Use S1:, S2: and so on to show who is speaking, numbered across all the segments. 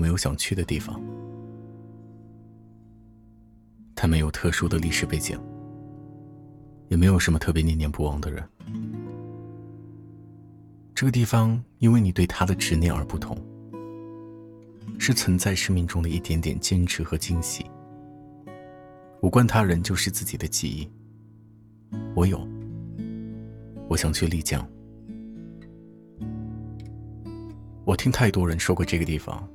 S1: 没有想去的地方？它没有特殊的历史背景，也没有什么特别念念不忘的人。这个地方因为你对它的执念而不同，是存在生命中的一点点坚持和惊喜。无关他人，就是自己的记忆。我有，我想去丽江。我听太多人说过这个地方，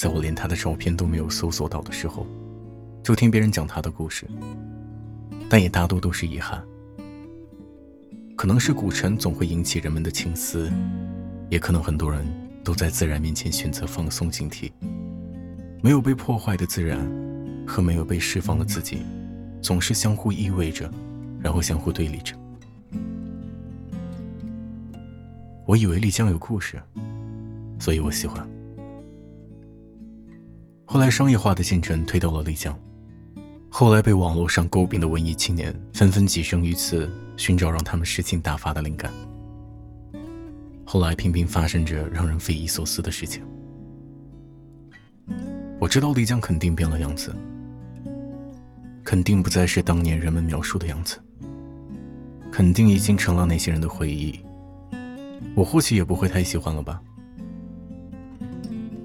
S1: 在我连他的照片都没有搜索到的时候，就听别人讲他的故事，但也大多都是遗憾。可能是古城总会引起人们的情思，也可能很多人都在自然面前选择放松警惕。没有被破坏的自然，和没有被释放的自己，总是相互依偎着，然后相互对立着。我以为丽江有故事。所以我喜欢。后来商业化的进程推到了丽江，后来被网络上诟病的文艺青年纷纷跻身于此，寻找让他们诗情大发的灵感。后来频频发生着让人匪夷所思的事情。我知道丽江肯定变了样子，肯定不再是当年人们描述的样子，肯定已经成了那些人的回忆。我或许也不会太喜欢了吧。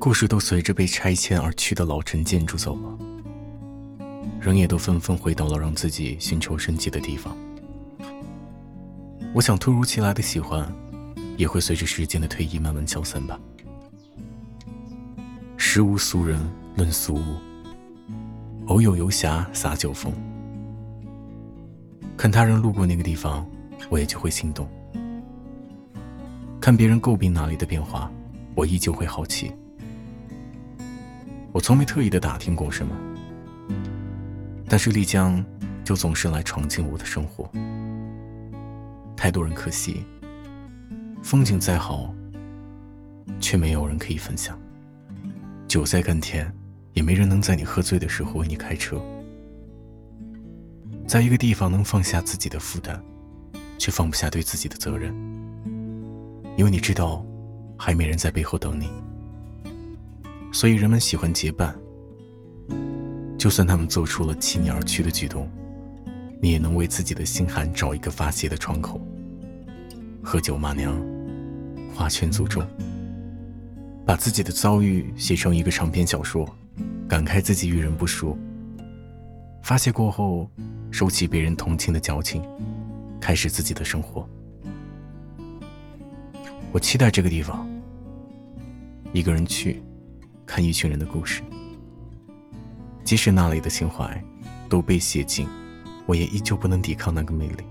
S1: 故事都随着被拆迁而去的老城建筑走了，人也都纷纷回到了让自己寻求生机的地方。我想，突如其来的喜欢，也会随着时间的推移慢慢消散吧。时无俗人论俗物，偶有游侠洒酒疯。看他人路过那个地方，我也就会心动；看别人诟病哪里的变化，我依旧会好奇。我从没特意的打听过什么，但是丽江就总是来闯进我的生活。太多人可惜，风景再好，却没有人可以分享；酒再甘甜，也没人能在你喝醉的时候为你开车。在一个地方能放下自己的负担，却放不下对自己的责任，因为你知道，还没人在背后等你。所以人们喜欢结伴，就算他们做出了弃你而去的举动，你也能为自己的心寒找一个发泄的窗口。喝酒骂娘，画圈诅咒，把自己的遭遇写成一个长篇小说，感慨自己遇人不淑。发泄过后，收起别人同情的矫情，开始自己的生活。我期待这个地方，一个人去。看一群人的故事，即使那里的情怀都被写尽，我也依旧不能抵抗那个魅力。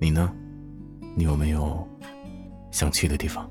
S1: 你呢？你有没有想去的地方？